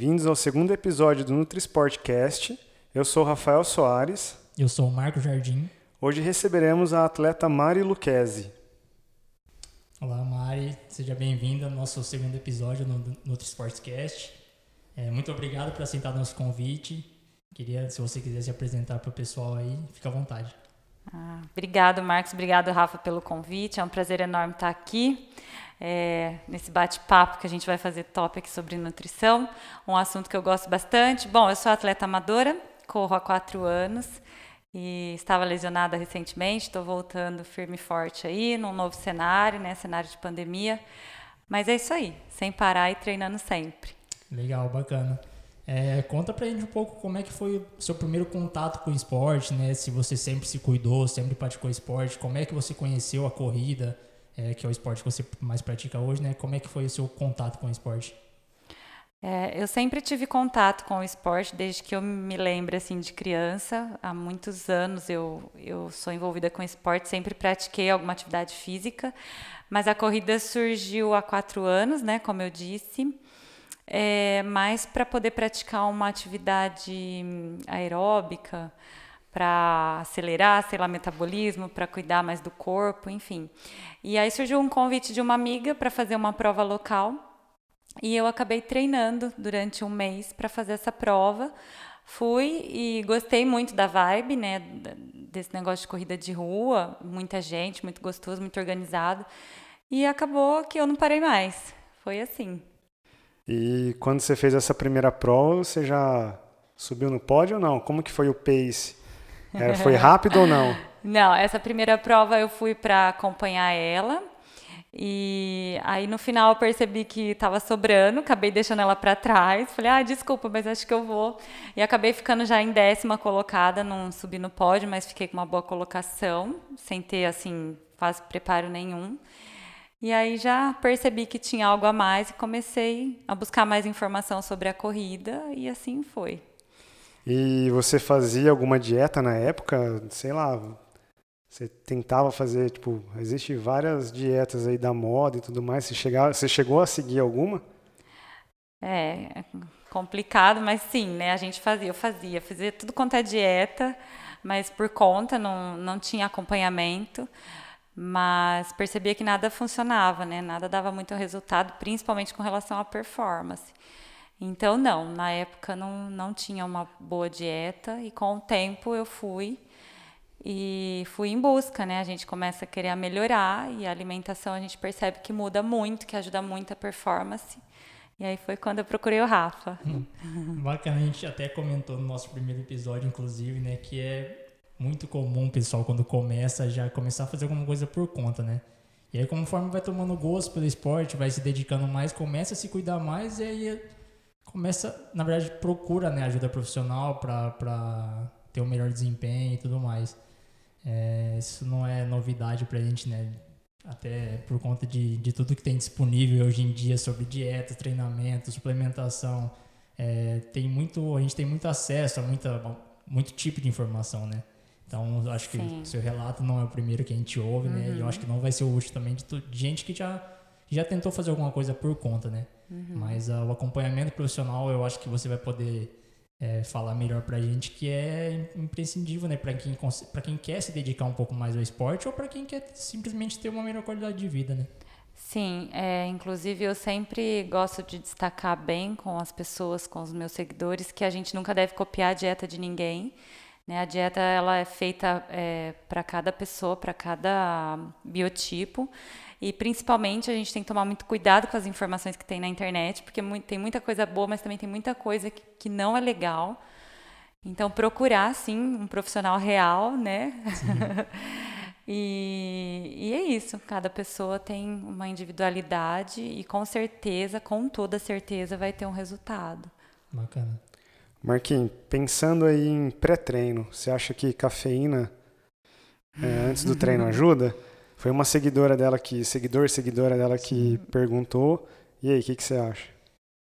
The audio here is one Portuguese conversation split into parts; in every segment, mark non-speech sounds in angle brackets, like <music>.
Bem-vindos ao segundo episódio do NutriSportcast. Eu sou Rafael Soares. Eu sou o Marco Jardim. Hoje receberemos a atleta Mari Luquezzi. Olá, Mari. Seja bem-vinda ao nosso segundo episódio no NutriSportcast. É, muito obrigado por aceitar nosso convite. Queria, se você quiser se apresentar para o pessoal aí, fica à vontade. Ah, obrigado, Marcos. Obrigado, Rafa, pelo convite. É um prazer enorme estar aqui é, nesse bate-papo que a gente vai fazer top aqui sobre nutrição, um assunto que eu gosto bastante. Bom, eu sou atleta amadora, corro há quatro anos e estava lesionada recentemente, estou voltando firme e forte aí, num novo cenário, né, cenário de pandemia. Mas é isso aí, sem parar e treinando sempre. Legal, bacana. É, conta pra gente um pouco como é que foi o seu primeiro contato com o esporte, né? Se você sempre se cuidou, sempre praticou esporte, como é que você conheceu a corrida, é, que é o esporte que você mais pratica hoje, né? Como é que foi o seu contato com o esporte? É, eu sempre tive contato com o esporte desde que eu me lembro assim de criança. Há muitos anos eu, eu sou envolvida com esporte, sempre pratiquei alguma atividade física, mas a corrida surgiu há quatro anos, né? Como eu disse, é, mais para poder praticar uma atividade aeróbica para acelerar, sei lá, metabolismo, para cuidar mais do corpo, enfim. E aí surgiu um convite de uma amiga para fazer uma prova local e eu acabei treinando durante um mês para fazer essa prova. Fui e gostei muito da vibe, né, desse negócio de corrida de rua, muita gente, muito gostoso, muito organizado. E acabou que eu não parei mais. Foi assim. E quando você fez essa primeira prova, você já subiu no pódio ou não? Como que foi o pace? É, foi rápido ou não? <laughs> Não, essa primeira prova eu fui para acompanhar ela. E aí no final eu percebi que estava sobrando, acabei deixando ela para trás. Falei, ah, desculpa, mas acho que eu vou. E acabei ficando já em décima colocada, não subi no pódio, mas fiquei com uma boa colocação, sem ter assim quase preparo nenhum. E aí já percebi que tinha algo a mais e comecei a buscar mais informação sobre a corrida e assim foi. E você fazia alguma dieta na época? Sei lá, você tentava fazer, tipo, existe várias dietas aí da moda e tudo mais. Você, chegava, você chegou a seguir alguma? É, complicado, mas sim, né? A gente fazia, eu fazia, fazia tudo quanto é dieta, mas por conta, não, não tinha acompanhamento. Mas percebia que nada funcionava, né? Nada dava muito resultado, principalmente com relação à performance. Então, não, na época não, não tinha uma boa dieta e com o tempo eu fui e fui em busca, né? A gente começa a querer melhorar e a alimentação a gente percebe que muda muito, que ajuda muito a performance. E aí foi quando eu procurei o Rafa. Hum, bacana, a gente até comentou no nosso primeiro episódio, inclusive, né, que é muito comum o pessoal quando começa já começar a fazer alguma coisa por conta, né? E aí conforme vai tomando gosto pelo esporte, vai se dedicando mais, começa a se cuidar mais e aí começa, na verdade, procura né, ajuda profissional para ter um melhor desempenho e tudo mais. É, isso não é novidade para a gente, né? Até por conta de, de tudo que tem disponível hoje em dia sobre dieta, treinamento, suplementação. É, tem muito, a gente tem muito acesso a muita, muito tipo de informação, né? Então, acho que o seu relato não é o primeiro que a gente ouve, uhum. né? E eu uhum. acho que não vai ser o último também de, de gente que já, já tentou fazer alguma coisa por conta, né? Uhum. Mas uh, o acompanhamento profissional eu acho que você vai poder é, falar melhor pra gente que é imprescindível, né? Pra quem, pra quem quer se dedicar um pouco mais ao esporte ou para quem quer simplesmente ter uma melhor qualidade de vida, né? Sim, é, inclusive eu sempre gosto de destacar bem com as pessoas, com os meus seguidores, que a gente nunca deve copiar a dieta de ninguém. Né? A dieta ela é feita é, para cada pessoa, para cada biotipo. E principalmente a gente tem que tomar muito cuidado com as informações que tem na internet, porque tem muita coisa boa, mas também tem muita coisa que, que não é legal. Então procurar sim um profissional real, né? <laughs> e, e é isso. Cada pessoa tem uma individualidade e com certeza, com toda certeza, vai ter um resultado. Bacana. Marquinhos, pensando aí em pré-treino, você acha que cafeína é, antes do treino <laughs> ajuda? Foi uma seguidora dela que, seguidor, seguidora dela que perguntou. E aí, o que, que você acha?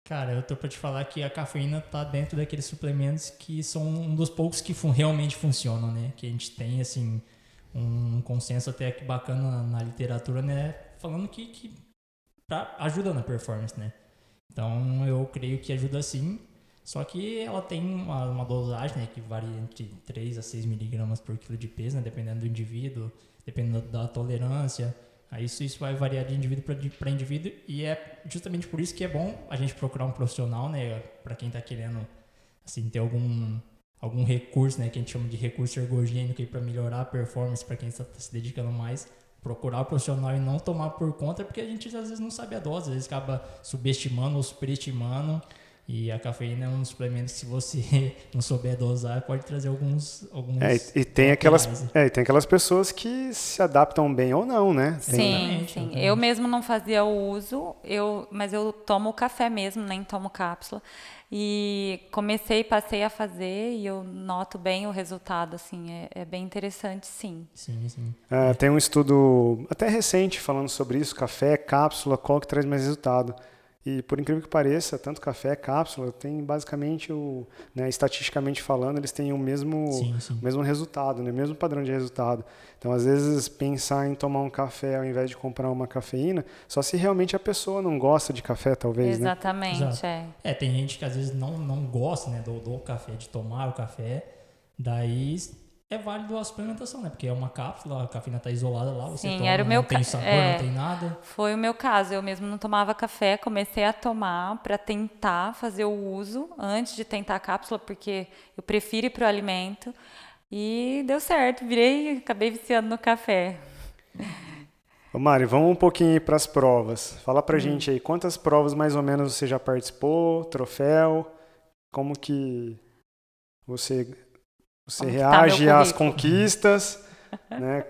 Cara, eu tô pra te falar que a cafeína tá dentro daqueles suplementos que são um dos poucos que fun realmente funcionam, né? Que a gente tem, assim, um consenso até que bacana na literatura, né? Falando que, que pra, ajuda na performance, né? Então eu creio que ajuda sim. Só que ela tem uma, uma dosagem né, que varia entre 3 a 6 miligramas por quilo de peso, né, dependendo do indivíduo, dependendo da tolerância. Isso, isso vai variar de indivíduo para indivíduo e é justamente por isso que é bom a gente procurar um profissional, né, para quem está querendo assim ter algum algum recurso, né, que a gente chama de recurso ergogênico para melhorar a performance para quem está se dedicando mais, procurar o profissional e não tomar por conta, porque a gente às vezes não sabe a dose, às vezes acaba subestimando ou superestimando. E a cafeína é um suplemento que se você <laughs> não souber dosar, pode trazer alguns. alguns é, e, tem aquelas, é, e tem aquelas pessoas que se adaptam bem ou não, né? Sim, tem... sim. Eu mesmo não fazia o uso, eu, mas eu tomo café mesmo, nem tomo cápsula. E comecei, passei a fazer e eu noto bem o resultado, assim, é, é bem interessante, sim. Sim, sim. É, tem um estudo até recente falando sobre isso, café, cápsula, qual que traz mais resultado. E por incrível que pareça, tanto café, cápsula, tem basicamente o, né, estatisticamente falando, eles têm o mesmo, sim, sim. O mesmo resultado, né, mesmo padrão de resultado. Então, às vezes, pensar em tomar um café ao invés de comprar uma cafeína, só se realmente a pessoa não gosta de café, talvez, né? Exatamente, né? é. É, tem gente que às vezes não, não gosta, né, do, do café, de tomar o café, daí é válido a suplementação, né? Porque é uma cápsula, a cafeína está isolada lá, você Sim, toma, era o meu não tem sabor, é, não tem nada. Foi o meu caso, eu mesmo não tomava café, comecei a tomar para tentar fazer o uso antes de tentar a cápsula, porque eu prefiro ir para o alimento. E deu certo, virei, acabei viciando no café. Ô Mari, vamos um pouquinho para as provas. Fala pra hum. gente aí, quantas provas mais ou menos você já participou, troféu, como que você você Como tá reage tá às conquistas, <laughs> né?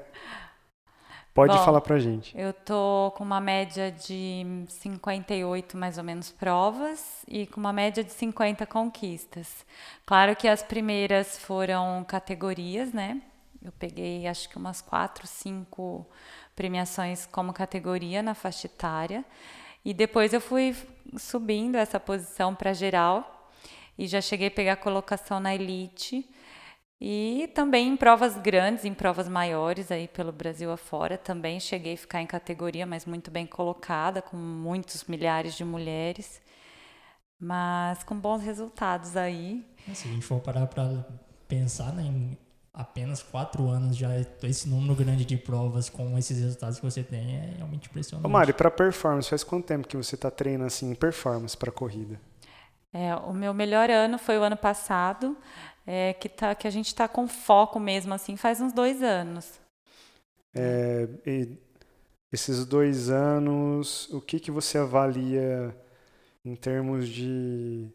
Pode Bom, falar pra gente. Eu tô com uma média de 58 mais ou menos provas e com uma média de 50 conquistas. Claro que as primeiras foram categorias, né? Eu peguei acho que umas quatro, cinco premiações como categoria na faixa etária. E depois eu fui subindo essa posição para geral e já cheguei a pegar colocação na elite e também em provas grandes, em provas maiores aí pelo Brasil afora, também cheguei a ficar em categoria, mas muito bem colocada, com muitos milhares de mulheres, mas com bons resultados aí. Se a gente for parar para pensar né, em apenas quatro anos já esse número grande de provas com esses resultados que você tem é realmente impressionante. Ô Mari, para performance, faz quanto tempo que você está treinando assim performance para corrida? É, o meu melhor ano foi o ano passado é, que, tá, que a gente está com foco mesmo, assim, faz uns dois anos. É, esses dois anos, o que, que você avalia em termos de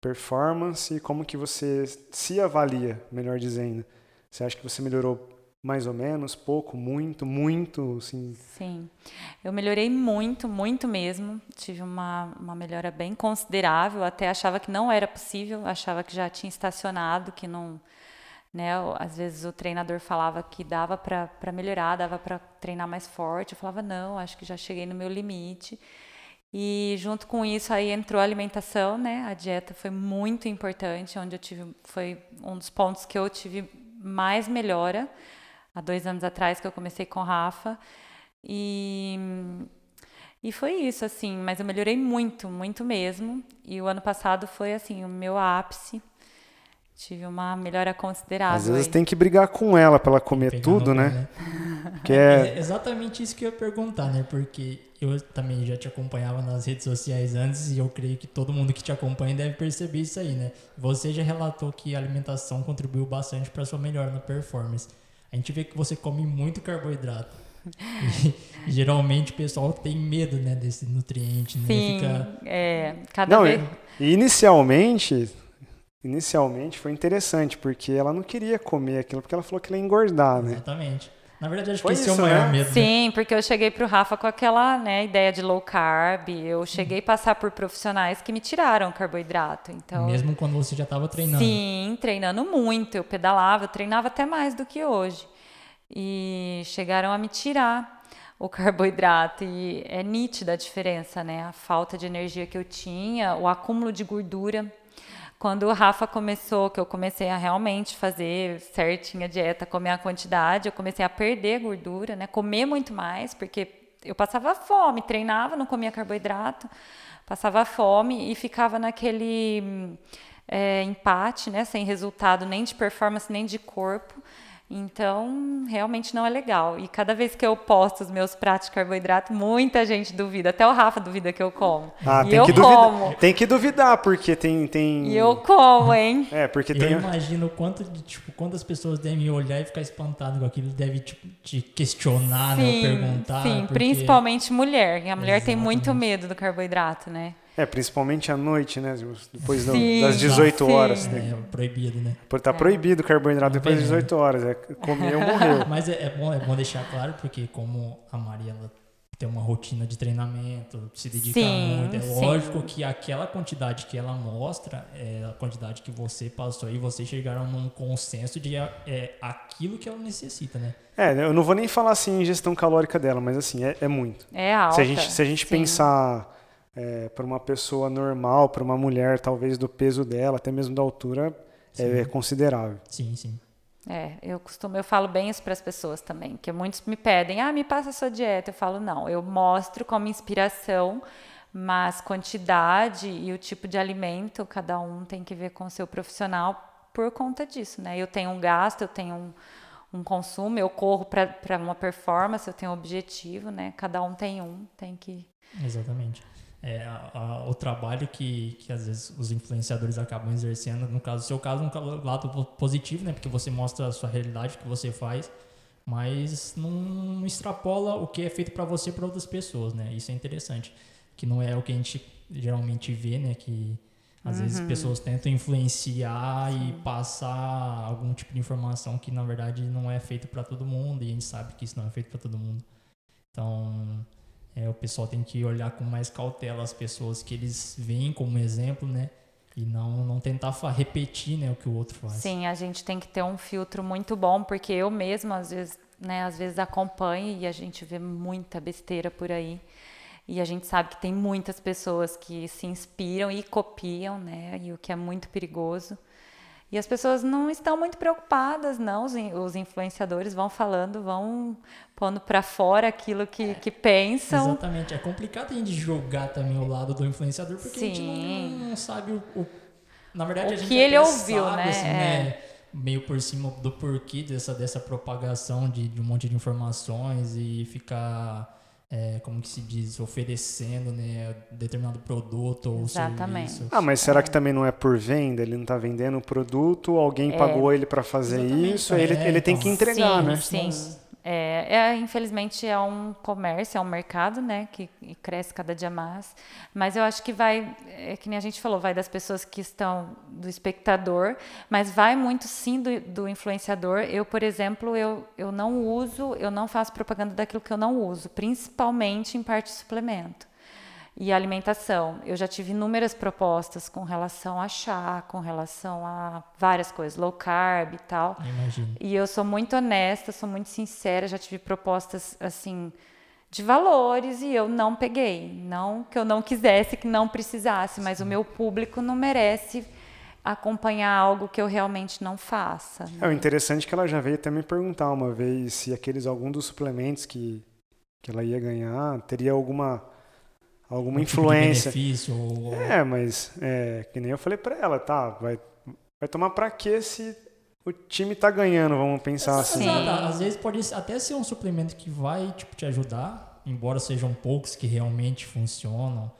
performance e como que você se avalia, melhor dizendo? Você acha que você melhorou mais ou menos, pouco, muito, muito, sim. Sim, eu melhorei muito, muito mesmo. Tive uma, uma melhora bem considerável. Até achava que não era possível, achava que já tinha estacionado, que não, né? Às vezes o treinador falava que dava para melhorar, dava para treinar mais forte. Eu falava não, acho que já cheguei no meu limite. E junto com isso aí entrou a alimentação, né? A dieta foi muito importante, onde eu tive foi um dos pontos que eu tive mais melhora há dois anos atrás que eu comecei com Rafa. E, e foi isso, assim, mas eu melhorei muito, muito mesmo. E o ano passado foi, assim, o meu ápice. Tive uma melhora considerável. Às vezes aí. tem que brigar com ela para ela comer tudo, né? né? <laughs> Que é... é... exatamente isso que eu ia perguntar, né? Porque eu também já te acompanhava nas redes sociais antes e eu creio que todo mundo que te acompanha deve perceber isso aí, né? Você já relatou que a alimentação contribuiu bastante para sua melhora na performance a gente vê que você come muito carboidrato. <laughs> E, geralmente o pessoal tem medo, né, desse nutriente, né? Sim, Fica... é, cada não, vez... inicialmente, inicialmente foi interessante, porque ela não queria comer aquilo, porque ela falou que ela ia engordar, né? Exatamente. Na verdade, acho Foi que esse isso, é o maior né? medo. Né? Sim, né? porque eu cheguei pro Rafa com aquela né, ideia de low carb. Eu cheguei a passar por profissionais que me tiraram carboidrato. Então, Mesmo quando você já estava treinando? Sim, treinando muito. Eu pedalava, eu treinava até mais do que hoje. E chegaram a me tirar o <laughs> carboidrato. E é nítida a diferença, né? A falta de energia que eu tinha, o acúmulo de gordura. Quando o Rafa começou, que eu comecei a realmente fazer certinha a dieta, comer a quantidade, eu comecei a perder gordura, né? Comer muito mais, porque eu passava fome, treinava, não comia carboidrato, passava fome e ficava naquele é, empate, né? Sem resultado nem de performance, nem de corpo. Então, realmente não é legal. E cada vez que eu posto os meus pratos de carboidrato, muita gente duvida. Até o Rafa duvida que eu como. Ah, e tem eu que como. duvidar. Tem que duvidar, porque tem. tem... E eu como, hein? <laughs> É, porque Eu tem. imagino quanto de, tipo, quantas pessoas devem olhar e ficar espantadas com aquilo, deve tipo, te questionar, né? Ou perguntar. sim, porque- principalmente mulher. A mulher tem muito Exatamente. medo do carboidrato, né? É, principalmente à noite, né? Depois Sim, das 18 sim. horas. Né? É proibido, né? Por tá proibido o carboidrato depois das 18 horas. É, comeu, morreu. <laughs> Mas é, é bom, é bom deixar claro, porque como a Maria ela tem uma rotina de treinamento, se dedica Sim, muito, é sim. lógico que aquela quantidade que ela mostra é a quantidade que você passou e vocês chegaram num consenso de é, aquilo que ela necessita, né? É, eu não vou nem falar assim em gestão calórica dela, mas assim, é, é muito. É alta. Se a gente, se a gente pensar é, para uma pessoa normal, para uma mulher, talvez do peso dela, até mesmo da altura, é, é considerável. Sim, sim. É, eu costumo, eu falo bem isso para as pessoas também, que muitos me pedem, ah, me passa a sua dieta. Eu falo, não, eu mostro como inspiração, mas quantidade e o tipo de alimento, cada um tem que ver com o seu profissional por conta disso, né? Eu tenho um gasto, eu tenho um, um consumo, eu corro para uma performance, eu tenho um objetivo, né? Cada um tem um, tem que. Exatamente. É, a- a- o trabalho que, que às vezes os influenciadores acabam exercendo, no caso, seu caso, um lado po- positivo, né? Porque você mostra a sua realidade, o que você faz, mas não extrapola o que é feito para você para outras pessoas, né? Isso é interessante, que não é o que a gente geralmente vê, né? Que às vezes pessoas tentam influenciar e passar algum tipo de informação que na verdade não é feito para todo mundo e a gente sabe que isso não é feito para todo mundo. Então, é, o pessoal tem que olhar com mais cautela as pessoas que eles veem como exemplo, né? E não, não tentar repetir né, o que o outro faz. Sim, a gente tem que ter um filtro muito bom, porque eu mesma, às vezes, né, às vezes acompanho e a gente vê muita besteira por aí. E a gente sabe que tem muitas pessoas que se inspiram e copiam, né? E o que é muito perigoso. E as pessoas não estão muito preocupadas, não. Os, os influenciadores vão falando, vão pondo para fora aquilo que, que pensam. Exatamente. É complicado a gente julgar também o lado do influenciador, porque a gente Sim. não, não sabe o, o- Na verdade, O a gente que ele ouviu, sabe, né? assim, É. né, Meio por cima do porquê dessa, dessa propagação de, de um monte de informações e ficar. É, como que se diz, oferecendo né, determinado produto ou Exatamente. serviço. Ah, mas será que também não é por venda? Ele não está vendendo o produto, alguém pagou ele para fazer Exatamente, isso, ele, é, ele tem então. que entregar, sim, né? Sim, Mas- É, é, infelizmente é um comércio, é um mercado, né, que cresce cada dia mais. Mas eu acho que vai, é que nem a gente falou, vai das pessoas que estão do espectador, mas vai muito sim do, do influenciador. Eu, por exemplo, eu, eu não uso, eu não faço propaganda daquilo que eu não uso, principalmente em parte de suplemento e alimentação. Eu já tive inúmeras propostas com relação a chá, com relação a várias coisas, low carb e tal. Imagino. E eu sou muito honesta, sou muito sincera, já tive propostas assim de valores e eu não peguei. Não que eu não quisesse, que não precisasse, mas o meu público não merece acompanhar algo que eu realmente não faça. né? É o interessante é que ela já veio até me perguntar uma vez se aqueles algum dos suplementos que, que ela ia ganhar teria alguma alguma Um tipo influência. benefício ou- É, mas é, que nem eu falei pra ela, tá, vai, vai tomar pra quê se o time tá ganhando, vamos pensar assim. Sim. Exato. Às vezes pode até ser um suplemento que vai tipo, te ajudar, embora sejam poucos que realmente funcionam,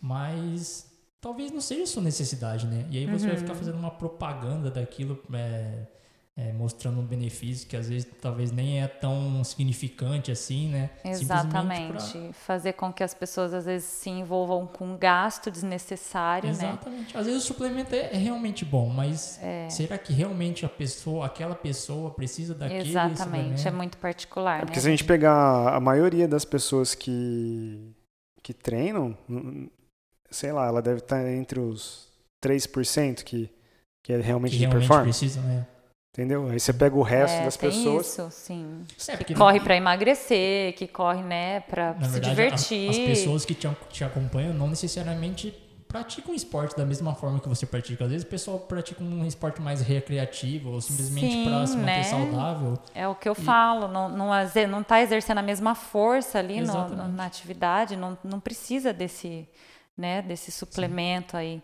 mas talvez não seja sua necessidade, né? E aí você vai Uhum. ficar fazendo uma propaganda daquilo, é, é, mostrando um benefício que às vezes talvez nem é tão significante assim, né? Exatamente. Simplesmente Fazer com que as pessoas às vezes se envolvam com um gasto pra- desnecessário, né? Exatamente. Às vezes o suplemento é, é realmente bom, mas É. será que realmente a pessoa, aquela pessoa precisa daquele Exatamente, suplemento? é muito particular, É porque né? se a gente pegar a maioria das pessoas que, que treinam, sei lá, ela deve estar entre os 3% que, que é realmente que de realmente performance. precisa, né? Entendeu? Aí você pega o resto É, das tem pessoas. Isso, sim. É, Que corre para emagrecer, que corre, né, para se verdade, divertir. As, as pessoas que te, te acompanham não necessariamente praticam um esporte da mesma forma que você pratica. Às vezes o pessoal pratica um esporte mais recreativo ou simplesmente para se manter né? saudável. É o que eu e... falo, não, não, não tá exercendo a mesma força ali no, no, na atividade, não, não precisa desse, né, desse suplemento Sim. aí.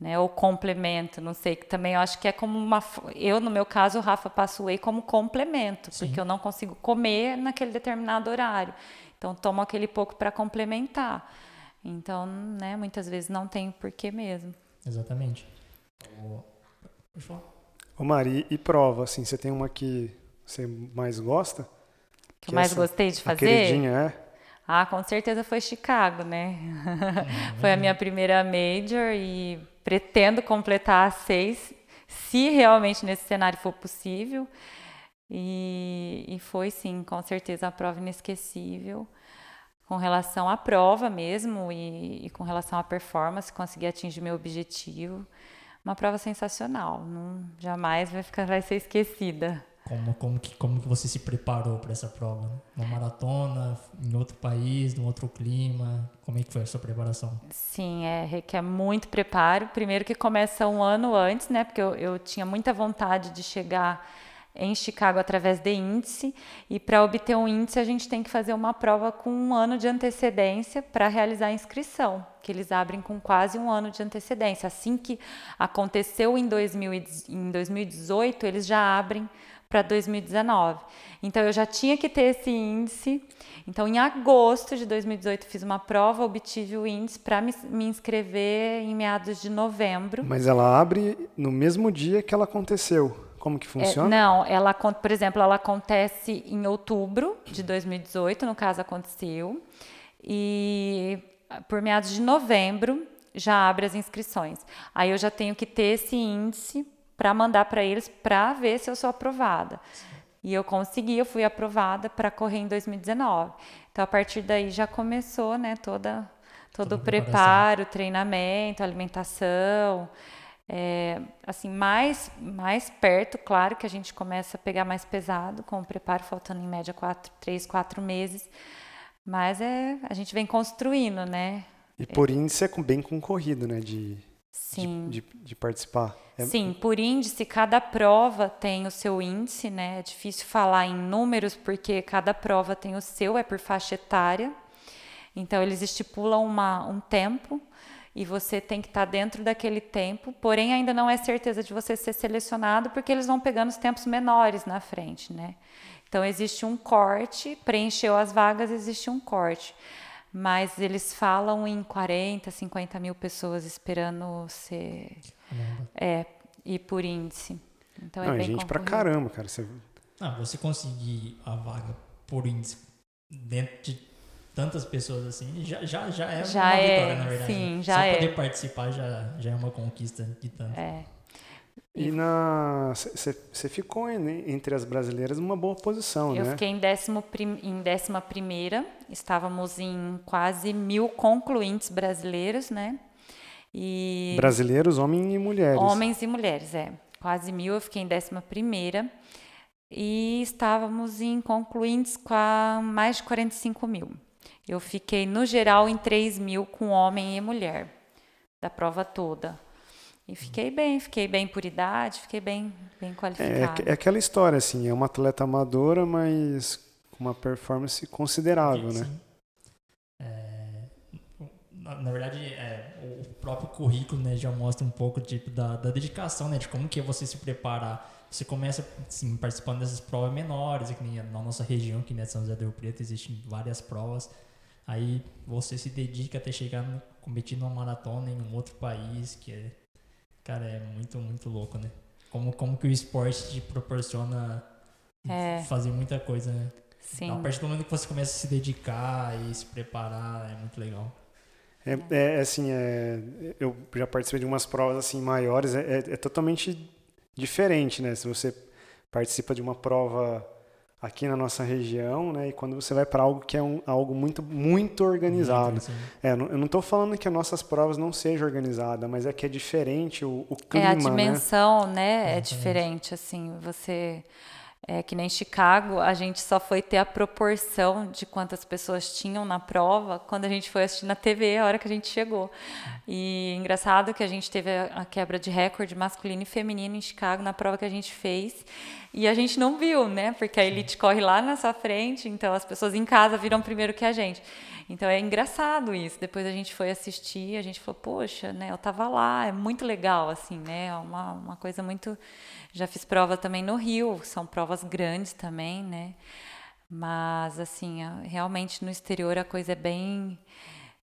Né, ou complemento, não sei, que também eu acho que é como uma. Eu, no meu caso, o Rafa passa o whey como complemento, Sim. porque eu não consigo comer naquele determinado horário. Então, tomo aquele pouco para complementar. Então, né, muitas vezes não tem porquê mesmo. Exatamente. Ô Mari, e prova, assim, você tem uma que você mais gosta? Que, que eu mais essa, gostei de fazer? A queridinha, é? Ah, com certeza foi Chicago, né? <laughs> foi a minha primeira major e pretendo completar seis, se realmente nesse cenário for possível. E, e foi sim, com certeza, a prova inesquecível com relação à prova mesmo e, e, com relação à performance, consegui atingir meu objetivo. Uma prova sensacional, não, jamais vai, ficar, vai ser esquecida. Como, como, que, como que você se preparou para essa prova? Uma maratona, em outro país, num outro clima? Como é que foi a sua preparação? Sim, é, requer muito preparo. Primeiro que começa um ano antes, né? Porque eu, eu tinha muita vontade de chegar em Chicago através de índice e para obter um índice a gente tem que fazer uma prova com um ano de antecedência para realizar a inscrição, que eles abrem com quase um ano de antecedência. Assim que aconteceu em, 2000, em 2018, eles já abrem para 2019. Então eu já tinha que ter esse índice. Então em agosto de 2018 fiz uma prova, obtive o índice para me, me, inscrever em meados de novembro. Mas ela abre no mesmo dia que ela aconteceu. Como que é, funciona? É, não, ela, por exemplo, ela acontece em outubro de 2018, no caso aconteceu, e por meados de novembro já abre as inscrições. Aí eu já tenho que ter esse índice para mandar para eles para ver se eu sou aprovada. E eu consegui, eu fui aprovada para correr em 2019. Então a partir daí já começou, né, toda todo o preparo, treinamento, alimentação, é, assim, mais, mais perto, claro que a gente começa a pegar mais pesado, com o preparo faltando em média quatro, três, quatro meses, mas é, a gente vem construindo, né? E por índice é bem concorrido, né? De, Sim. De, de, de participar. É... Sim, por índice, cada prova tem o seu índice, né? É difícil falar em números, porque cada prova tem o seu, é por faixa etária. Então, eles estipulam uma, um tempo e você tem que estar tá dentro daquele tempo, porém ainda não é certeza de você ser selecionado porque eles vão pegando os tempos menores na frente, né? Então existe um corte, preencheu as vagas, existe um corte. Mas eles falam em 40, 50 mil pessoas esperando ser. É, ir por índice. Então não, é bem gente concorrido. pra caramba, cara. Você... Ah, você conseguir a vaga por índice dentro de tantas pessoas assim, já, já, já é já uma é, vitória, na verdade. Sim, né? já Só é. poder participar já, já é uma conquista de tanto. É. E na você ficou entre as brasileiras numa boa posição, Eu né? Eu fiquei em, décimo prim, em décima primeira, estávamos em quase mil concluintes brasileiros, né? E brasileiros, homens e mulheres. Homens e mulheres, é. Quase mil, eu fiquei em décima primeira. E estávamos em concluintes com mais de 45 mil. Eu fiquei, no geral, em 3 mil com homem e mulher, da prova toda. E fiquei bem, fiquei bem por idade, fiquei bem, bem qualificada. É, é aquela história, assim, é uma atleta amadora, mas com uma performance considerável, sim, né? Sim. É, na, na, verdade, é, o próprio currículo né, já mostra um pouco tipo, da, da dedicação, né? De como que é você se preparar você começa assim, participando dessas provas menores, aqui na nossa região, que é São José do Rio Preto, existem várias provas. Aí você se dedica até chegar no, competindo uma maratona em um outro país, que é, cara, é muito, muito louco, né? Como, como que o esporte te proporciona é. fazer muita coisa, né? Sim. A partir do momento que você começa a se dedicar e se preparar, é muito legal. É, é assim, é, eu já participei de umas provas assim maiores, é, é, é totalmente diferente, né? Se você participa de uma prova aqui na nossa região, né? E quando você vai para algo que é um, algo muito muito organizado. É, eu não estou falando que as nossas provas não sejam organizadas, mas é que é diferente o, o clima, É a dimensão, né? né? É diferente, assim, você É que nem Chicago, a gente só foi ter a proporção de quantas pessoas tinham na prova quando a gente foi assistir na TV a hora que a gente chegou. E engraçado que a gente teve a quebra de recorde masculino e feminino em Chicago na prova que a gente fez. E a gente não viu, né? Porque a elite corre lá na sua frente, então as pessoas em casa viram primeiro que a gente. Então é engraçado isso. Depois a gente foi assistir, a gente falou, poxa, né? Eu tava lá, é muito legal, assim, né? É uma, uma coisa muito já fiz prova também no Rio, são provas grandes também, né? Mas, assim, realmente no exterior a coisa é bem.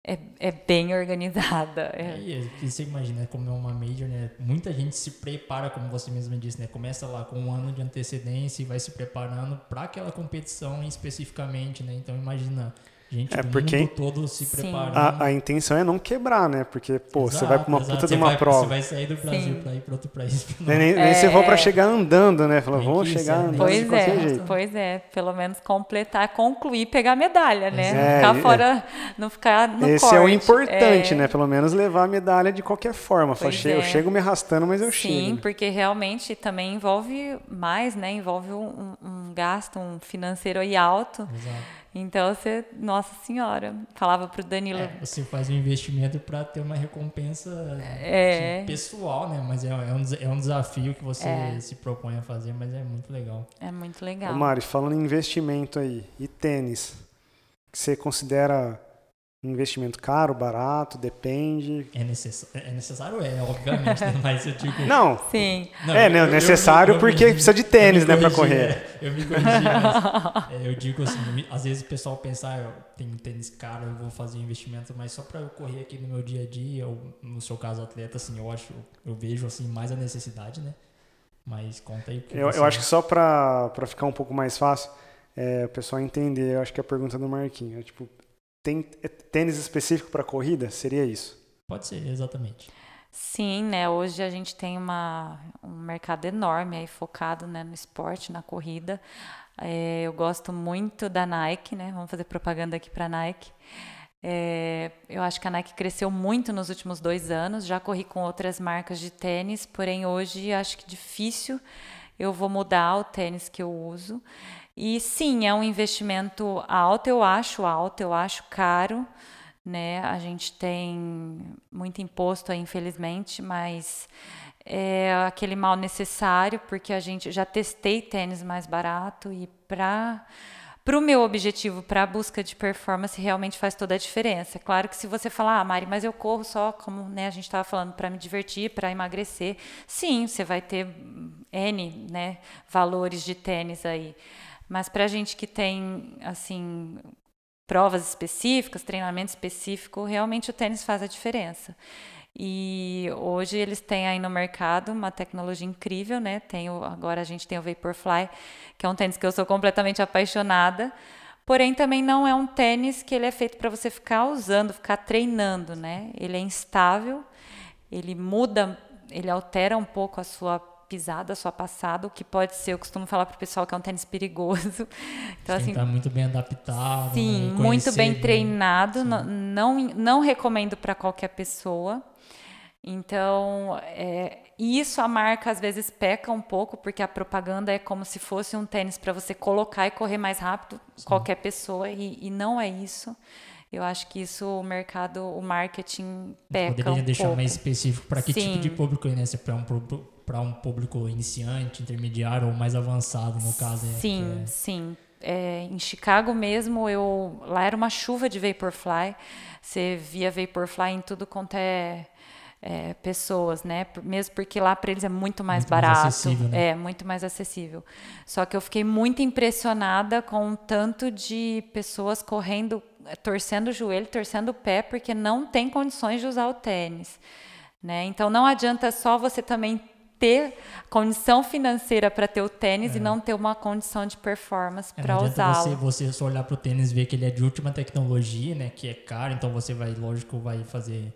É, é bem <laughs> organizada. É. E você imagina, como é uma major, né? Muita gente se prepara, como você mesmo disse, né? Começa lá com um ano de antecedência e vai se preparando para aquela competição especificamente, né? Então, imagina Gente é porque mundo todo se preparando. A, a, intenção é não quebrar, né? Porque, pô, exato, você vai pra uma exato. puta de uma vai, prova. Você vai sair do Brasil Sim. pra ir pra outro país. <laughs> Nem, nem, é, se for pra chegar andando, né? Falar, vamos chegar andando pois de é, jeito. Pois é, pelo menos completar, concluir, pegar a medalha, né? É, ficar é. fora, não ficar no Esse corte. é o importante, é. né? Pelo menos levar a medalha de qualquer forma. Falar, eu é. chego me arrastando, mas eu Sim, chego. Sim, porque realmente também envolve mais, né? Envolve um, um gasto um financeiro aí alto. Exato então você, nossa senhora, falava pro Danilo. É, você faz um investimento para ter uma recompensa é. assim, pessoal, né? Mas é, é, um, é um desafio que você é. se propõe a fazer, mas é muito legal. É muito legal. Ô Mari, falando em investimento aí, e tênis, você considera investimento caro, barato, depende. É, necess... é necessário? É, obviamente, né? <laughs> mas eu digo. Não. Sim. Não, é, não, necessário eu, eu, porque precisa de tênis, né, para correr. É, eu me corrigi, mas <laughs> é, eu digo assim, às vezes o pessoal pensa, ah, eu tenho tênis caro, eu vou fazer investimento, mas só para eu correr aqui no meu dia a dia, ou no seu caso atleta, assim, eu acho, eu vejo assim mais a necessidade, né? Mas conta aí. Eu, eu acho que só para ficar um pouco mais fácil, é, o pessoal entender, eu acho que a pergunta do Marquinho é tipo, tem tênis específico para corrida? Seria isso? Pode ser, exatamente. Sim, né? Hoje a gente tem uma, um mercado enorme aí focado né, no esporte, na corrida. É, eu gosto muito da Nike, né? Vamos fazer propaganda aqui para a Nike. É, eu acho que a Nike cresceu muito nos últimos dois anos. Já corri com outras marcas de tênis, porém hoje acho que difícil eu vou mudar o tênis que eu uso. E sim, é um investimento alto, eu acho alto, eu acho caro, né? A gente tem muito imposto aí, infelizmente, mas é aquele mal necessário, porque a gente já testei tênis mais barato e para para o meu objetivo, para a busca de performance, realmente faz toda a diferença. É claro que se você falar, ah, Mari, mas eu corro só, como né, a gente estava falando, para me divertir, para emagrecer, sim, você vai ter N né, valores de tênis aí. Mas para gente que tem, assim, provas específicas, treinamento específico, realmente o tênis faz a diferença. E hoje eles têm aí no mercado uma tecnologia incrível, né? Tem o, agora a gente tem o Vaporfly, que é um tênis que eu sou completamente apaixonada. Porém, também não é um tênis que ele é feito para você ficar usando, ficar treinando, né? Ele é instável, ele muda, ele altera um pouco a sua pisada, sua passada, o que pode ser, eu costumo falar para o pessoal que é um tênis perigoso. <laughs> Então, assim, tá muito bem adaptado. Sim, né? muito bem treinado. Não, não, não recomendo para qualquer pessoa. Então, é, isso a marca às vezes peca um pouco, porque a propaganda é como se fosse um tênis para você colocar e correr mais rápido, Sim. qualquer pessoa, e, e não é isso. Eu acho que isso o mercado, o marketing peca Poderia um deixar pouco. mais específico para que Sim. tipo de público, né? Se é um para um público iniciante, intermediário ou mais avançado, no caso. É, sim, é... sim. É, em Chicago mesmo, eu lá era uma chuva de Vaporfly. Você via Vaporfly em tudo quanto é, é pessoas, né? Mesmo porque lá para eles é muito mais muito barato, mais né? é muito mais acessível. Só que eu fiquei muito impressionada com o tanto de pessoas correndo, torcendo o joelho, torcendo o pé, porque não tem condições de usar o tênis. Né? Então não adianta só você também ter condição financeira para ter o tênis é. e não ter uma condição de performance é, para usá-lo. Você, você só olhar para o tênis e ver que ele é de última tecnologia, né, que é caro, então você vai, lógico, vai fazer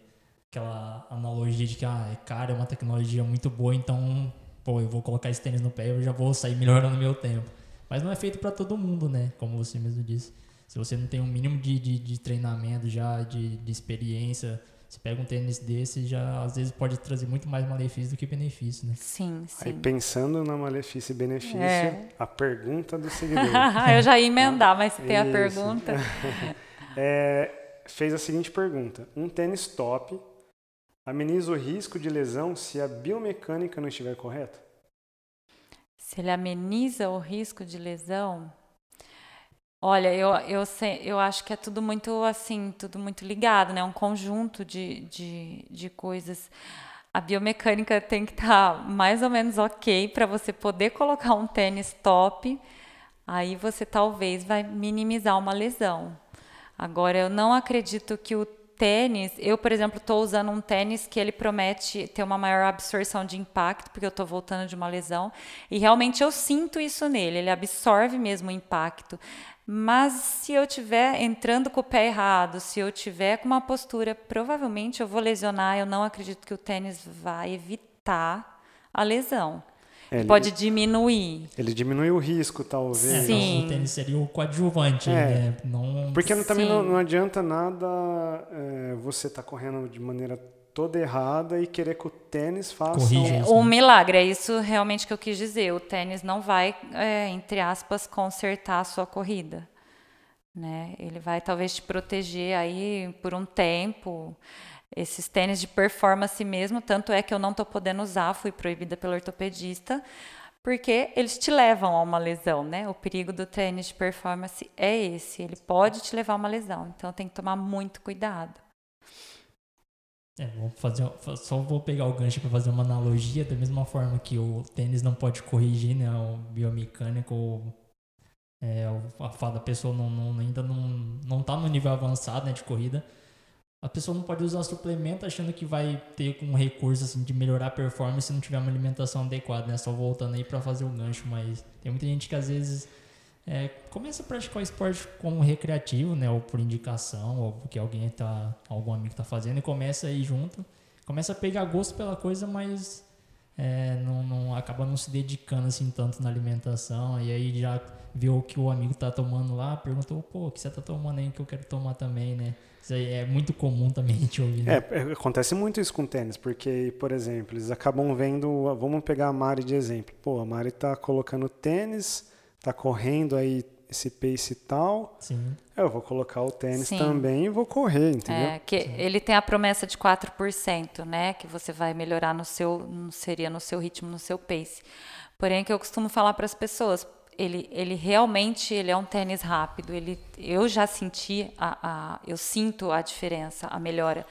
aquela analogia de que ah, é caro, é uma tecnologia muito boa, então, pô, eu vou colocar esse tênis no pé e eu já vou sair melhorando meu tempo. Mas não é feito para todo mundo, né, como você mesmo disse. Se você não tem um mínimo de, de, de treinamento já, de, de experiência, Você pega um tênis desse, já às vezes pode trazer muito mais malefício do que benefício, né? Sim, sim. Aí pensando na malefício e benefício, É. a pergunta do seguidor. <laughs> Eu já ia emendar, mas se tem a pergunta. <laughs> É, fez a seguinte pergunta: Um tênis top ameniza o risco de lesão se a biomecânica não estiver correta? Se ele ameniza o risco de lesão. Olha, eu, eu, sei, eu acho que é tudo muito assim, tudo muito ligado, né? Um conjunto de, de, de coisas. A biomecânica tem que estar mais ou menos ok para você poder colocar um tênis top. Aí você talvez vai minimizar uma lesão. Agora, eu não acredito que o tênis, eu, por exemplo, estou usando um tênis que ele promete ter uma maior absorção de impacto, porque eu estou voltando de uma lesão, e realmente eu sinto isso nele, ele absorve mesmo o impacto. Mas se eu estiver entrando com o pé errado, se eu tiver com uma postura, provavelmente eu vou lesionar. Eu não acredito que o tênis vai evitar a lesão. É, ele, Pode diminuir. ele diminui o risco, É, talvez. então, Sim. o tênis seria o coadjuvante, É. né? Não, Porque não- também não, não adianta nada é, você estar correndo de maneira toda errada e querer que o tênis faça. Corrija um- isso. Um milagre, é isso realmente que eu quis dizer. O tênis não vai, é, entre aspas, consertar a sua corrida. Né? Ele vai talvez te proteger aí por um tempo. Esses tênis de performance mesmo, tanto é que eu não estou podendo usar, fui proibida pelo ortopedista, porque eles te levam a uma lesão, né? O perigo do tênis de performance é esse, ele pode te levar a uma lesão, então tem que tomar muito cuidado. É, vou fazer, só vou pegar o gancho para fazer uma analogia, da mesma forma que o tênis não pode corrigir, né, o biomecânico, é, a da pessoa não, não- ainda não, não tá no nível avançado, né, de corrida, a pessoa não pode usar suplemento achando que vai ter um recurso, assim, de melhorar a performance se não tiver uma alimentação adequada, né, só voltando aí para fazer o gancho, mas tem muita gente que às vezes é, começa a praticar o esporte como recreativo, né? Ou por indicação, ou porque alguém tá, algum amigo tá fazendo e começa a ir junto, começa a pegar gosto pela coisa, mas é, não, não- acaba não se dedicando assim tanto na alimentação e aí já viu o que o amigo tá tomando lá, perguntou, pô, o que você tá tomando aí que eu quero tomar também, né? Isso aí é muito comum também a gente ouvir, né? É, é, acontece muito isso com tênis, porque, por exemplo, eles acabam vendo. Vamos pegar a Mari de exemplo. Pô, a Mari tá colocando tênis, tá correndo aí esse pace tal. Sim. Eu vou colocar o tênis Sim. também e vou correr, entendeu? É, que ele tem a promessa de 4%, né? Que você vai melhorar no seu, no- seria no seu ritmo, no seu pace. Porém, o que eu costumo falar para as pessoas, ele, ele realmente ele é um tênis rápido. Ele, eu já senti, a, a, eu sinto a diferença, a melhora.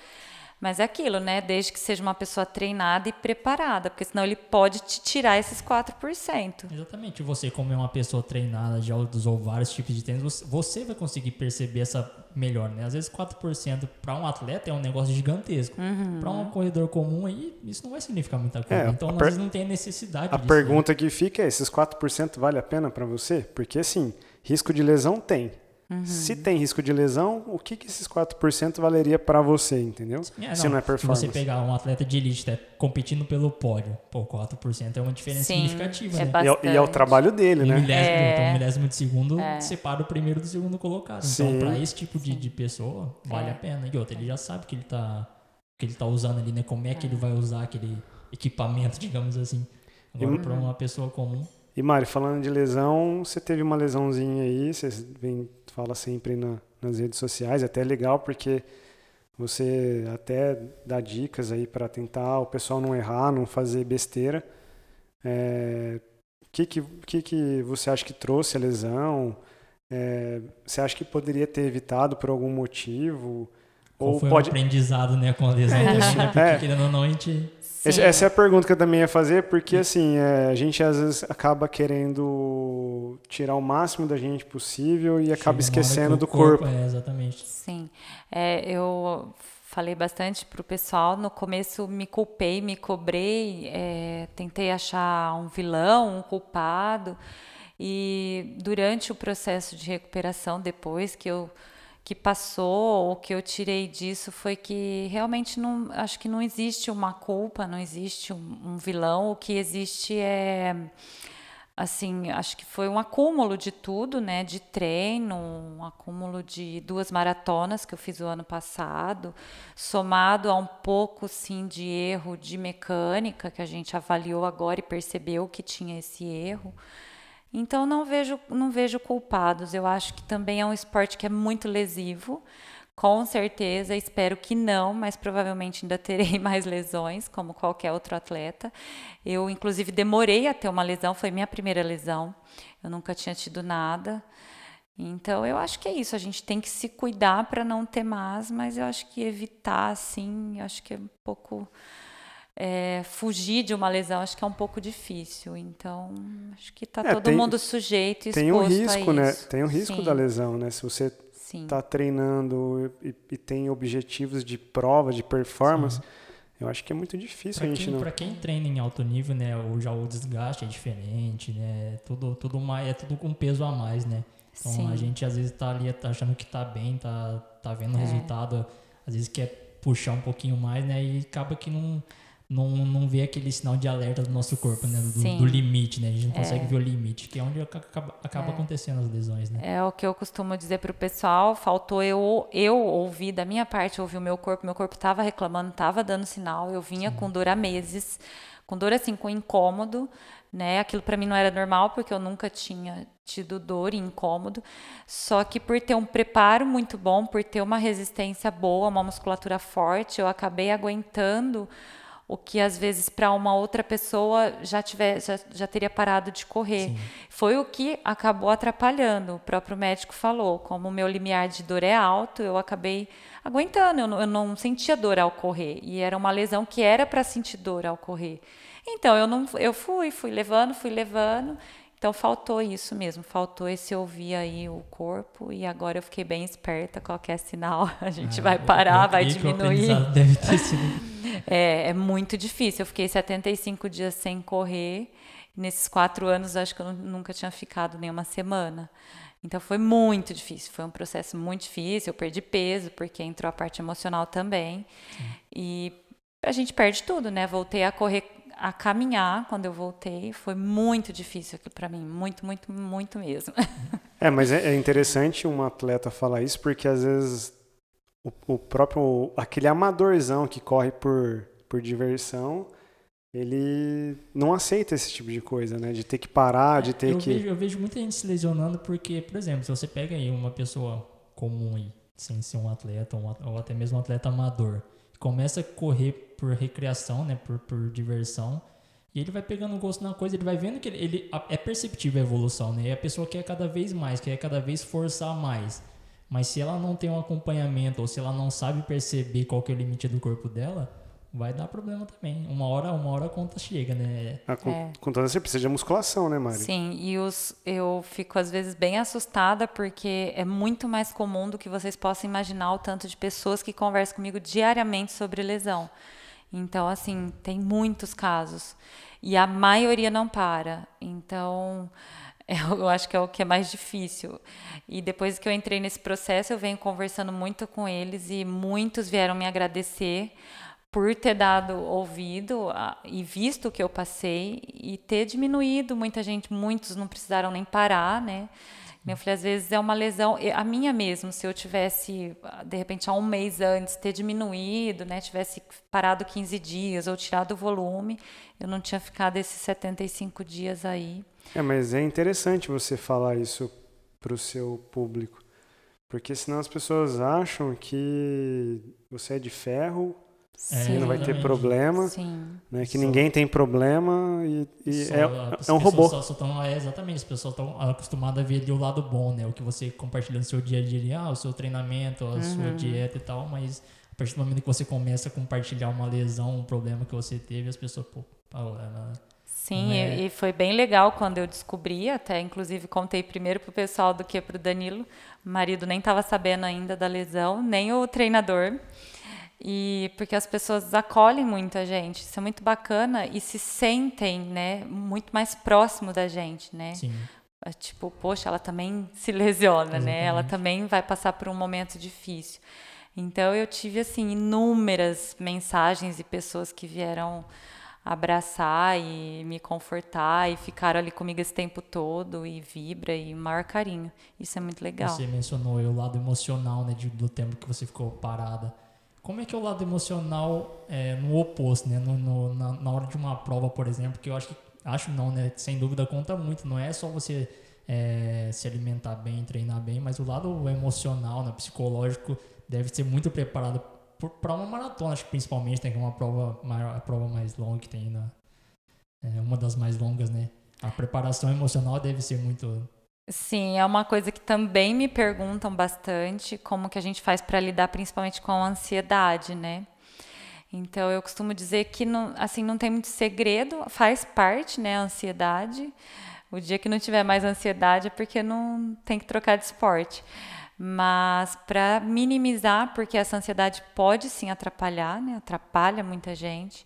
Mas é aquilo, né? Desde que seja uma pessoa treinada e preparada, porque senão ele pode te tirar esses 4%. Exatamente. Você, como é uma pessoa treinada, já usou vários tipos de tênis, você- vai conseguir perceber essa melhor, né? Às vezes 4% para um atleta é um negócio gigantesco. Uhum. Para um corredor comum aí, isso não vai significar muita coisa. É, então, a às per- vezes não tem necessidade A disso, pergunta que fica é: esses 4% vale a pena para você? Porque, assim, risco de lesão tem. Uhum. Se tem risco de lesão, o que, que esses 4% valeria para você, entendeu? É, Se não é Se performance. você pegar um atleta de elite tá competindo pelo pódio, pô, 4% é uma diferença Sim, significativa, é né? E é, o- e é o trabalho dele, né? milésimo, É. então, um milésimo de segundo separa o primeiro do segundo colocado. Então, Sim. para esse tipo de, de pessoa, vale É. a pena. E outra, ele já sabe que ele tá, que ele tá usando ali, né? Como é que ele vai usar aquele equipamento, <laughs> digamos assim. Agora, para uma pessoa comum, E Mari, falando de lesão, você teve uma lesãozinha aí, você vem, fala sempre na- nas redes sociais, é até legal porque você até dá dicas aí para tentar o pessoal não errar, não fazer besteira. É, O que, que, que, que você acha que trouxe a lesão? É, você acha que poderia ter evitado por algum motivo? qual Ou foi pode. o aprendizado, né, com a lesão <laughs> É né? Porque, é. querendo ou não, a gente... Esse- Essa é a pergunta que eu também ia fazer, porque assim, é, a gente às vezes acaba querendo tirar o máximo da gente possível e acaba chega esquecendo que do o corpo. É, exatamente. Sim, É, eu falei bastante para o pessoal. No começo me culpei, me cobrei, é, tentei achar um vilão, um culpado. E durante o processo de recuperação, depois que eu que passou, o que eu tirei disso foi que realmente não, acho que não existe uma culpa, não existe um, um vilão. O que existe é assim, acho que foi um acúmulo de tudo, né? De treino, um acúmulo de duas maratonas que eu fiz o ano passado, somado a um pouco, sim, de erro de mecânica que a gente avaliou agora e percebeu que tinha esse erro. Então não vejo, não vejo culpados. Eu acho que também é um esporte que é muito lesivo. Com certeza, espero que não, mas provavelmente ainda <laughs> terei mais lesões, como qualquer outro atleta. Eu, inclusive, demorei a ter uma lesão, foi minha primeira lesão. Eu nunca tinha tido nada. Então, eu acho que é isso. A gente tem que se cuidar para não ter mais, mas eu acho que evitar, assim, eu acho que é um pouco. É, fugir de uma lesão acho que é um pouco difícil. Então, acho que está é, todo tem, mundo sujeito e exposto tem um risco, a né? Tem o um risco Sim. da lesão, né? Se você está treinando e, e, tem objetivos de prova, de performance, Sim. eu acho que é muito difícil pra a gente quem, não. Para quem treina em alto nível, né, o, já o desgaste é diferente, né? Tudo, tudo mais, é tudo com peso a mais, né? Então Sim. a gente às vezes está ali tá achando que está bem, tá, tá vendo o é. resultado, às vezes quer puxar um pouquinho mais, né? E acaba que não não, não vê aquele sinal de alerta do nosso corpo, né? Do, do limite, né? A gente não consegue é. ver o limite, que é onde acaba, acaba é. acontecendo as lesões, né? É o que eu costumo dizer para o pessoal, faltou eu, eu ouvir, da minha parte, ouvir o meu corpo, meu corpo estava reclamando, estava dando sinal, eu vinha Sim. com dor há meses, com dor assim, com incômodo, né? Aquilo para mim não era normal, porque eu nunca tinha tido dor e incômodo, só que por ter um preparo muito bom, por ter uma resistência boa, uma musculatura forte, eu acabei aguentando o que às vezes para uma outra pessoa já, tiver, já, já teria parado de correr. Sim. Foi o que acabou atrapalhando. O próprio médico falou, como o meu limiar de dor é alto, eu acabei aguentando, eu não, eu não sentia dor ao correr. E era uma lesão que era para sentir dor ao correr. Então eu não eu fui, fui levando, fui levando. Então faltou isso mesmo, faltou esse ouvir aí o corpo e agora eu fiquei bem esperta, qualquer sinal <laughs> a gente ah, vai parar, vai diminuir. Deve ter sido é, é muito difícil. Eu fiquei 75 dias sem correr. Nesses quatro anos, acho que eu nunca tinha ficado nem uma semana. Então foi muito difícil, foi um processo muito difícil. Eu perdi peso, porque entrou a parte emocional também. Sim. E a gente perde tudo, né? Voltei a correr, a caminhar quando eu voltei. Foi muito difícil aqui para mim, muito, muito, muito mesmo. <laughs> É, mas é, é interessante um atleta falar isso, porque às vezes o, o próprio aquele amadorzão que corre por, por diversão ele não aceita esse tipo de coisa, né? De ter que parar, de ter eu que. Vejo, eu vejo muita gente se lesionando porque, por exemplo, se você pega aí uma pessoa comum aí, sem ser um atleta ou, ou até mesmo um atleta amador, começa a correr por recreação, né? Por, por diversão, e ele vai pegando gosto na coisa, ele vai vendo que ele, ele é perceptível a evolução, né? E a pessoa quer cada vez mais, quer cada vez forçar mais. Mas se ela não tem um acompanhamento ou se ela não sabe perceber qual que é o limite do corpo dela, vai dar problema também. Uma hora, uma hora a conta chega, né? A con é. conta você precisa de musculação, né, Mari? Sim, e os, eu fico às vezes bem assustada porque é muito mais comum do que vocês possam imaginar o tanto de pessoas que conversam comigo diariamente sobre lesão. Então, assim, tem muitos casos. E a maioria não para. Então, <laughs> eu acho que é o que é mais difícil. E depois que eu entrei nesse processo, eu venho conversando muito com eles e muitos vieram me agradecer por ter dado ouvido a, e visto o que eu passei e ter diminuído muita gente, muitos não precisaram nem parar, né? Eu falei, às vezes é uma lesão, a minha mesmo, se eu tivesse, de repente, há um mês antes, ter diminuído, né, tivesse parado 15 dias ou tirado o volume, eu não tinha ficado esses 75 dias aí. É, mas é interessante você falar isso para o seu público, porque senão as pessoas acham que você é de ferro, Sim. não vai ter problema, Sim. né? Que só, ninguém tem problema e, e só, é, é um robô. Só, só tão, é, exatamente, as pessoas estão acostumadas a ver o lado bom, né? O que você compartilha no seu dia a dia, ah, o seu treinamento, a uhum. sua dieta e tal, mas a partir do momento que você começa a compartilhar uma lesão, um problema que você teve, as pessoas, pô, ela Sim, é? e foi bem legal quando eu descobri, até inclusive contei primeiro pro pessoal do que pro Danilo. O marido nem estava sabendo ainda da lesão, nem o treinador. E porque as pessoas acolhem muito a gente, isso é muito bacana e se sentem, né, muito mais próximo da gente, né? Sim. É tipo, poxa, ela também se lesiona, Exatamente. né? Ela também vai passar por um momento difícil. Então eu tive assim inúmeras mensagens e pessoas que vieram abraçar e me confortar e ficar ali comigo esse tempo todo e vibra e maior carinho. Isso é muito legal. Você mencionou o lado emocional, né, do tempo que você ficou parada. Como é que é o lado emocional é, no oposto, né, no, no, na, na, hora de uma prova, por exemplo, que eu acho que, acho não, né, sem dúvida conta muito, não é só você é, se alimentar bem, treinar bem, mas o lado emocional, né, psicológico, deve ser muito preparado para uma maratona, acho que principalmente tem né, que é uma prova maior, a prova mais longa que tem na é uma das mais longas, né? A preparação emocional deve ser muito Sim, é uma coisa que também me perguntam bastante, como que a gente faz para lidar principalmente com a ansiedade, né? Então eu costumo dizer que não, assim não tem muito segredo, faz parte, né, a ansiedade. O dia que não tiver mais ansiedade é porque não tem que trocar de esporte. Mas para minimizar, porque essa ansiedade pode sim atrapalhar, né? Atrapalha muita gente.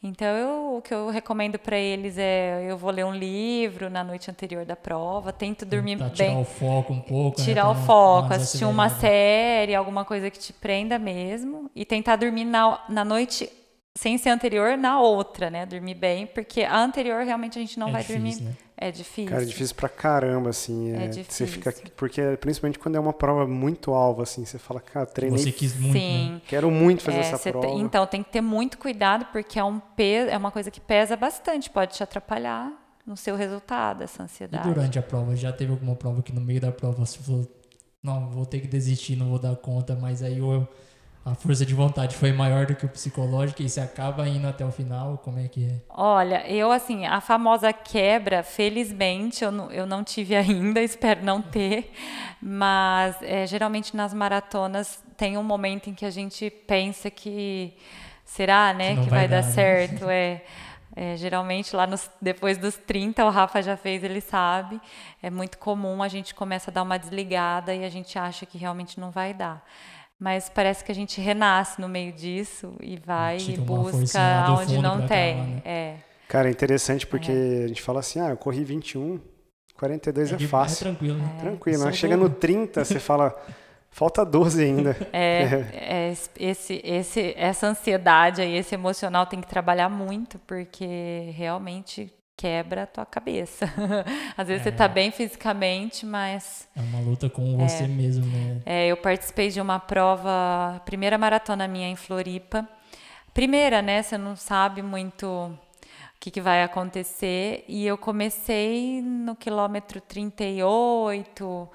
Então, eu, o que eu recomendo para eles é: eu vou ler um livro na noite anterior da prova, tento dormir Tentar bem. Tirar o foco um pouco. Né, tirar né, o foco, assistir uma série, alguma coisa que te prenda mesmo. E tentar dormir na, na noite sem ser anterior na outra, né? Dormir bem, porque a anterior realmente a gente não é vai difícil, dormir. Né? É difícil. Cara, é difícil pra caramba, assim. É, é difícil. Você fica, porque principalmente quando é uma prova muito alva, assim, você fala, cara, treinei. Você quis muito. Sim. Né? Quero muito fazer é, essa prova. Tem, então, tem que ter muito cuidado, porque é, um peso, é uma coisa que pesa bastante, pode te atrapalhar no seu resultado, essa ansiedade. E durante a prova, já teve alguma prova que no meio da prova você falou, não, vou ter que desistir, não vou dar conta, mas aí eu a força de vontade foi maior do que o psicológico e você acaba indo até o final? Como é que é? Olha, eu assim, a famosa quebra, felizmente eu não, eu não tive ainda, <laughs> espero não ter, mas é, geralmente nas maratonas tem um momento em que a gente pensa que será, né, que, que vai, vai, dar, dar né? certo, é. É, geralmente lá nos, depois dos 30, o Rafa já fez, ele sabe. É muito comum a gente começa a dar uma desligada e a gente acha que realmente não vai dar. Mas parece que a gente renasce no meio disso e vai e busca onde não tem. Né? é. Cara, é interessante porque é. a gente fala assim, ah, eu corri 21, 42 é, é fácil. É tranquilo, né? É. Tranquilo. Né? Chega no 30, você fala, falta 12 ainda. <laughs> É, é, esse, esse, essa ansiedade aí, esse emocional tem que trabalhar muito, porque realmente quebra a tua cabeça. <laughs> Às vezes é. você tá bem fisicamente, mas. É uma luta com você é. mesmo, né? É, eu participei de uma prova, primeira maratona minha em Floripa. Primeira, né? Você não sabe muito o que, que vai acontecer. E eu comecei no quilômetro 38,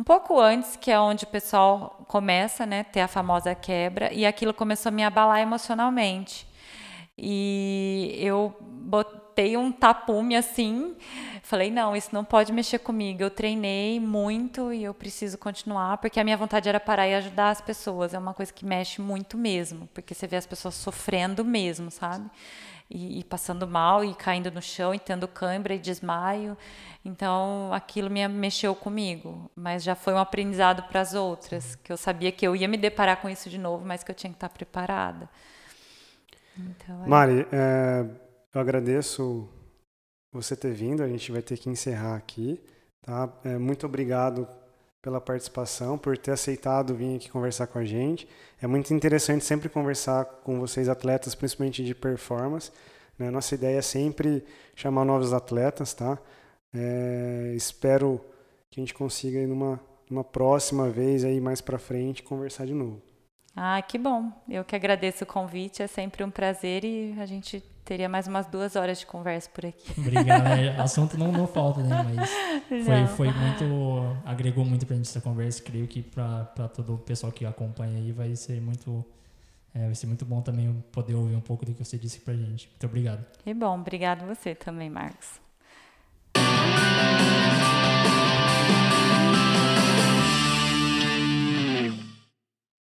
um pouco antes, que é onde o pessoal começa, né? Ter a famosa quebra. E aquilo começou a me abalar emocionalmente. E eu botei um tapume assim. Falei, não, isso não pode mexer comigo. Eu treinei muito e eu preciso continuar, porque a minha vontade era parar e ajudar as pessoas. É uma coisa que mexe muito mesmo, porque você vê as pessoas sofrendo mesmo, sabe? E, e passando mal e caindo no chão e tendo cãibra e desmaio. Então, aquilo me mexeu comigo, mas já foi um aprendizado para as outras, que eu sabia que eu ia me deparar com isso de novo, mas que eu tinha que estar preparada. Então, é... Mari, é, eu agradeço você ter vindo. A gente vai ter que encerrar aqui. Tá? É, muito obrigado pela participação, por ter aceitado vir aqui conversar com a gente. É muito interessante sempre conversar com vocês, atletas, principalmente de performance. Né? Nossa ideia é sempre chamar novos atletas, tá? É, espero que a gente consiga, aí numa, numa próxima vez, aí mais para frente, conversar de novo. Ah, que bom. Eu que agradeço o convite, é sempre um prazer e a gente teria mais umas duas horas de conversa por aqui. Obrigado. É, <laughs> assunto não, não falta, né? Mas <laughs> foi, foi muito. agregou muito pra gente essa conversa. Creio que para todo o pessoal que acompanha aí vai ser muito. É, vai ser muito bom também poder ouvir um pouco do que você disse pra gente. Muito obrigado. E bom, obrigado você também, Marcos.